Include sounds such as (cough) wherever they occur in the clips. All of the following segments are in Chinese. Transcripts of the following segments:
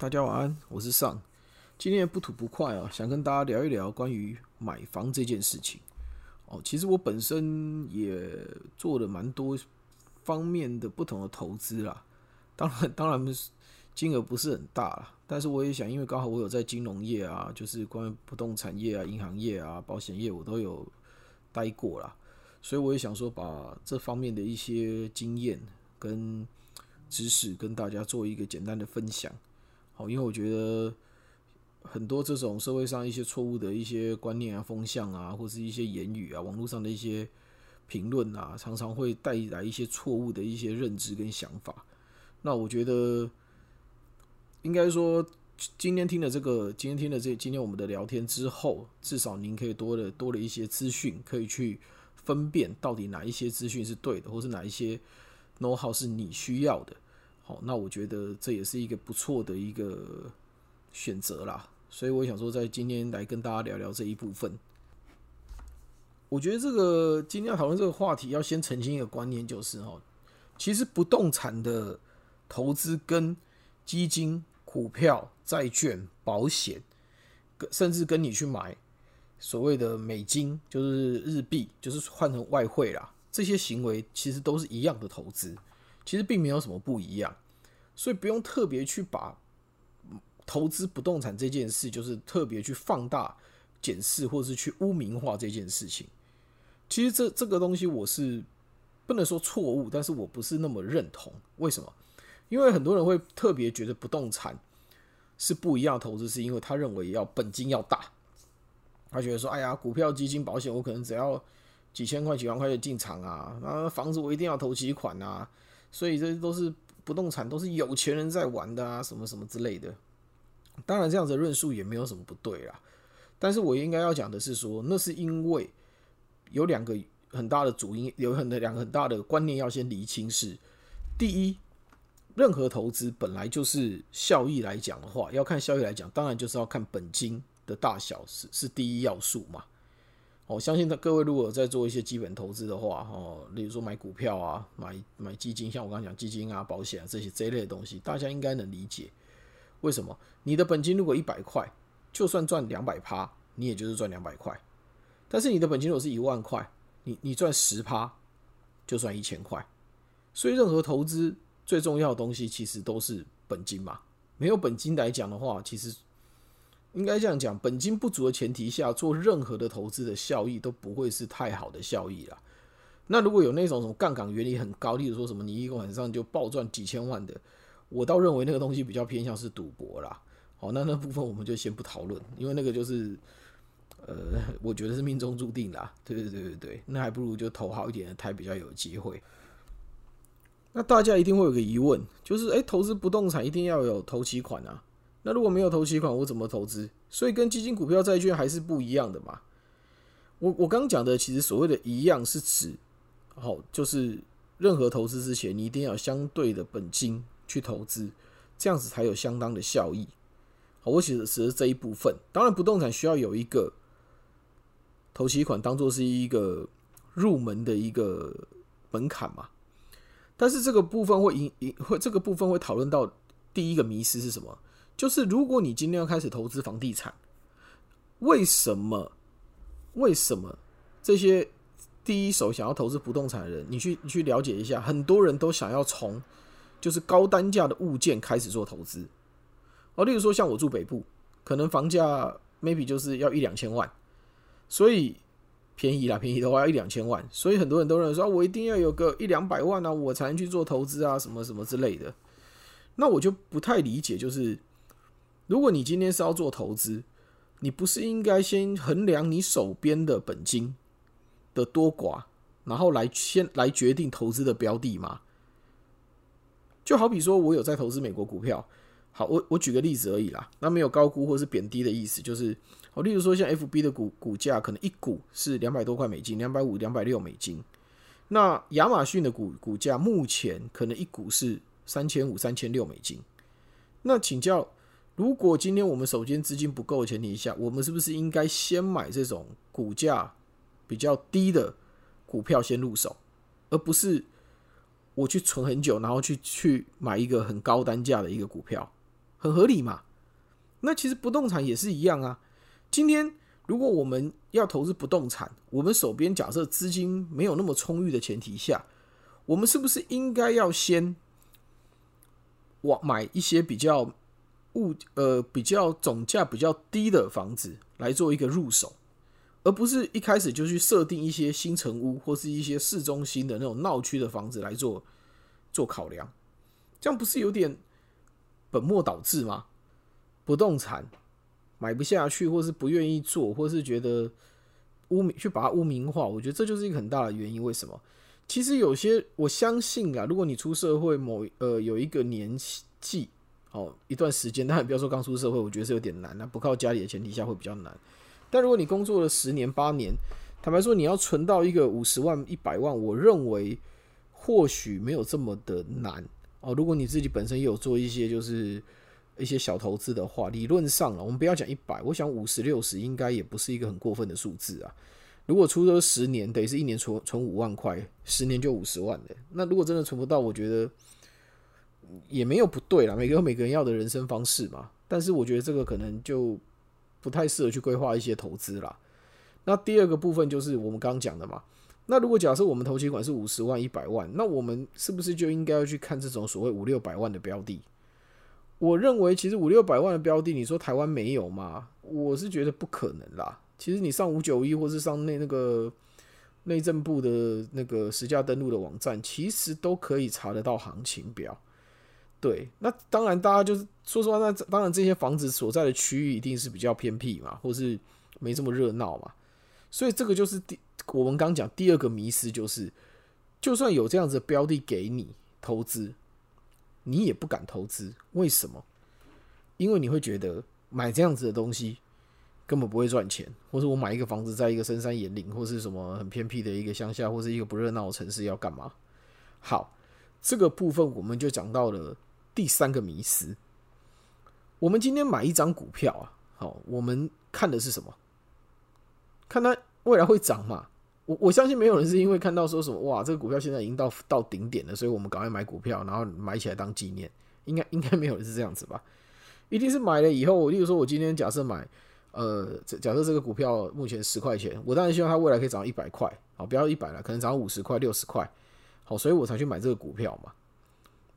大家晚安，我是尚。今天不吐不快啊，想跟大家聊一聊关于买房这件事情。哦，其实我本身也做了蛮多方面的不同的投资啦。当然，(laughs) 当然金额不是很大啦，但是我也想，因为刚好我有在金融业啊，就是关于不动产业啊、银行业啊、保险业，我都有待过啦，所以我也想说，把这方面的一些经验跟知识跟大家做一个简单的分享。好，因为我觉得。很多这种社会上一些错误的一些观念啊、风向啊，或是一些言语啊，网络上的一些评论啊，常常会带来一些错误的一些认知跟想法。那我觉得，应该说，今天听了这个，今天听了这今天我们的聊天之后，至少您可以多了多了一些资讯，可以去分辨到底哪一些资讯是对的，或是哪一些 know how 是你需要的。好，那我觉得这也是一个不错的一个选择啦。所以我想说，在今天来跟大家聊聊这一部分。我觉得这个今天要讨论这个话题，要先澄清一个观念，就是哈，其实不动产的投资跟基金、股票、债券、保险，甚至跟你去买所谓的美金，就是日币，就是换成外汇啦，这些行为其实都是一样的投资，其实并没有什么不一样，所以不用特别去把。投资不动产这件事，就是特别去放大、检视，或是去污名化这件事情。其实这这个东西，我是不能说错误，但是我不是那么认同。为什么？因为很多人会特别觉得不动产是不一样的投资，是因为他认为要本金要大。他觉得说：“哎呀，股票、基金、保险，我可能只要几千块、几万块钱进场啊，然后房子我一定要投几款啊。”所以这都是不动产，都是有钱人在玩的啊，什么什么之类的。当然，这样子论述也没有什么不对啦。但是我应该要讲的是说，那是因为有两个很大的主因，有很两个很大的观念要先厘清。是第一，任何投资本来就是效益来讲的话，要看效益来讲，当然就是要看本金的大小是是第一要素嘛。我相信各位如果在做一些基本投资的话，哦，例如说买股票啊，买买基金，像我刚刚讲基金啊、保险啊这些这一类的东西，大家应该能理解。为什么你的本金如果一百块，就算赚两百趴，你也就是赚两百块。但是你的本金如果是一万块，你你赚十趴，就赚一千块。所以任何投资最重要的东西其实都是本金嘛。没有本金来讲的话，其实应该这样讲，本金不足的前提下，做任何的投资的效益都不会是太好的效益啦。那如果有那种什么杠杆原理很高，例如说什么你一个晚上就暴赚几千万的。我倒认为那个东西比较偏向是赌博啦。好，那那部分我们就先不讨论，因为那个就是，呃，我觉得是命中注定啦。对对对对对，那还不如就投好一点的台比较有机会。那大家一定会有个疑问，就是，哎，投资不动产一定要有投期款啊？那如果没有投期款，我怎么投资？所以跟基金、股票、债券还是不一样的嘛。我我刚讲的其实所谓的一样是指，好，就是任何投资之前，你一定要相对的本金。去投资，这样子才有相当的效益。好，我写的是这一部分。当然，不动产需要有一个投期款，当做是一个入门的一个门槛嘛。但是这个部分会引引会这个部分会讨论到第一个迷失是什么？就是如果你今天要开始投资房地产，为什么？为什么这些第一手想要投资不动产的人，你去你去了解一下，很多人都想要从。就是高单价的物件开始做投资，哦，例如说像我住北部，可能房价 maybe 就是要一两千万，所以便宜啦，便宜的话要一两千万，所以很多人都认为说，我一定要有个一两百万啊，我才能去做投资啊，什么什么之类的。那我就不太理解，就是如果你今天是要做投资，你不是应该先衡量你手边的本金的多寡，然后来先来决定投资的标的吗？就好比说，我有在投资美国股票，好，我我举个例子而已啦，那没有高估或是贬低的意思，就是好，例如说像 F B 的股股价可能一股是两百多块美金，两百五、两百六美金，那亚马逊的股股价目前可能一股是三千五、三千六美金，那请教，如果今天我们手边资金不够的前提下，我们是不是应该先买这种股价比较低的股票先入手，而不是？我去存很久，然后去去买一个很高单价的一个股票，很合理嘛。那其实不动产也是一样啊。今天如果我们要投资不动产，我们手边假设资金没有那么充裕的前提下，我们是不是应该要先往买一些比较物呃比较总价比较低的房子来做一个入手，而不是一开始就去设定一些新城屋或是一些市中心的那种闹区的房子来做做考量？这样不是有点本末倒置吗？不动产买不下去，或是不愿意做，或是觉得污名去把它污名化，我觉得这就是一个很大的原因。为什么？其实有些我相信啊，如果你出社会某呃有一个年纪哦一段时间，但不要说刚出社会，我觉得是有点难那不靠家里的前提下会比较难。但如果你工作了十年八年，坦白说你要存到一个五十万一百万，我认为或许没有这么的难哦。如果你自己本身也有做一些就是。一些小投资的话，理论上了，我们不要讲一百，我想五十六十应该也不是一个很过分的数字啊。如果出了十年，等于是一年存存五万块，十年就五十万的。那如果真的存不到，我觉得也没有不对啦，每个每个人要的人生方式嘛。但是我觉得这个可能就不太适合去规划一些投资啦。那第二个部分就是我们刚刚讲的嘛。那如果假设我们投期款是五十万、一百万，那我们是不是就应该要去看这种所谓五六百万的标的？我认为其实五六百万的标的，你说台湾没有吗？我是觉得不可能啦。其实你上五九一或是上内那个内政部的那个实价登录的网站，其实都可以查得到行情表。对，那当然大家就是说实话，那当然这些房子所在的区域一定是比较偏僻嘛，或是没这么热闹嘛。所以这个就是第我们刚讲第二个迷思，就是就算有这样子的标的给你投资。你也不敢投资，为什么？因为你会觉得买这样子的东西根本不会赚钱，或者我买一个房子在一个深山野岭，或是什么很偏僻的一个乡下，或是一个不热闹的城市要干嘛？好，这个部分我们就讲到了第三个迷思。我们今天买一张股票啊，好，我们看的是什么？看它未来会涨嘛？我我相信没有人是因为看到说什么哇，这个股票现在已经到到顶点了，所以我们赶快买股票，然后买起来当纪念。应该 (laughs) 应该没有人是这样子吧？一定是买了以后，例如说我今天假设买，呃，假设这个股票目前十块钱，我当然希望它未来可以涨到一百块，好，不要一百了，可能涨到五十块、六十块，好，所以我才去买这个股票嘛。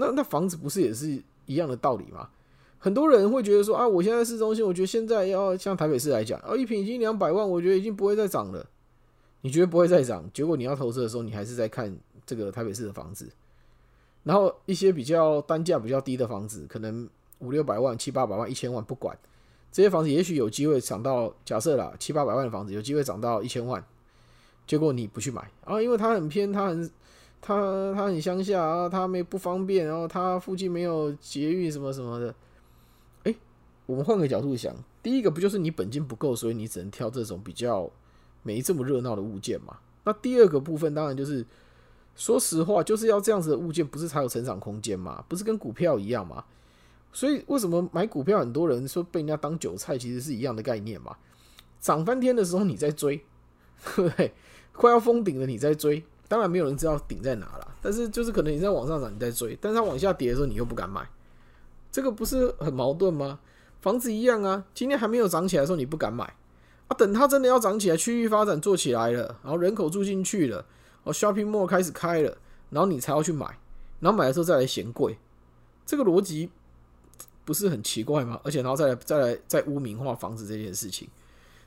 那那房子不是也是一样的道理吗？很多人会觉得说啊，我现在市中心，我觉得现在要像台北市来讲，哦，一平已经两百万，我觉得已经不会再涨了。你觉得不会再涨，结果你要投资的时候，你还是在看这个台北市的房子，然后一些比较单价比较低的房子，可能五六百万、七八百万、一千万，不管这些房子，也许有机会涨到假设啦，七八百万的房子有机会涨到一千万，结果你不去买啊，因为它很偏，它很他他很乡下啊，他没不方便，然后他附近没有捷运什么什么的。哎，我们换个角度想，第一个不就是你本金不够，所以你只能挑这种比较。没这么热闹的物件嘛？那第二个部分当然就是，说实话，就是要这样子的物件，不是才有成长空间嘛？不是跟股票一样嘛？所以为什么买股票，很多人说被人家当韭菜，其实是一样的概念嘛？涨翻天的时候你在追，对不对？快要封顶了你在追，(laughs) 当然没有人知道顶在哪了，但是就是可能你在往上涨你在追，但是它往下跌的时候你又不敢买，这个不是很矛盾吗？房子一样啊，今天还没有涨起来的时候你不敢买。啊，等它真的要涨起来，区域发展做起来了，然后人口住进去了，哦，shopping mall 开始开了，然后你才要去买，然后买的时候再来嫌贵，这个逻辑不是很奇怪吗？而且然后再来再来再污名化房子这件事情，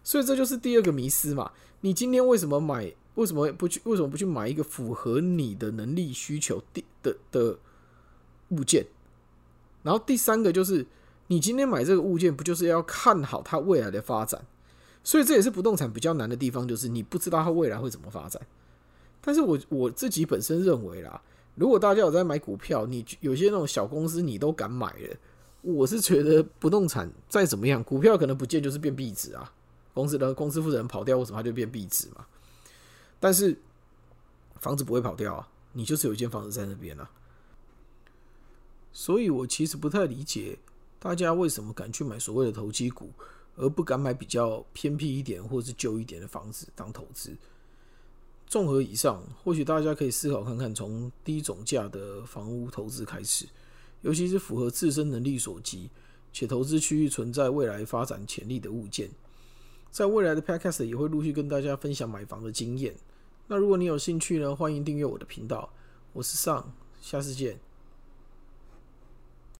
所以这就是第二个迷思嘛。你今天为什么买？为什么不去？为什么不去买一个符合你的能力需求的的的物件？然后第三个就是，你今天买这个物件，不就是要看好它未来的发展？所以这也是不动产比较难的地方，就是你不知道它未来会怎么发展。但是我我自己本身认为啦，如果大家有在买股票，你有些那种小公司你都敢买了，我是觉得不动产再怎么样，股票可能不见就是变壁纸啊。公司的公司负责人跑掉，为什么它就变壁纸嘛？但是房子不会跑掉啊，你就是有一间房子在那边啊。所以我其实不太理解大家为什么敢去买所谓的投机股。而不敢买比较偏僻一点或是旧一点的房子当投资。综合以上，或许大家可以思考看看，从低总价的房屋投资开始，尤其是符合自身能力所及，且投资区域存在未来发展潜力的物件。在未来的 Podcast 也会陆续跟大家分享买房的经验。那如果你有兴趣呢，欢迎订阅我的频道。我是尚，下次见。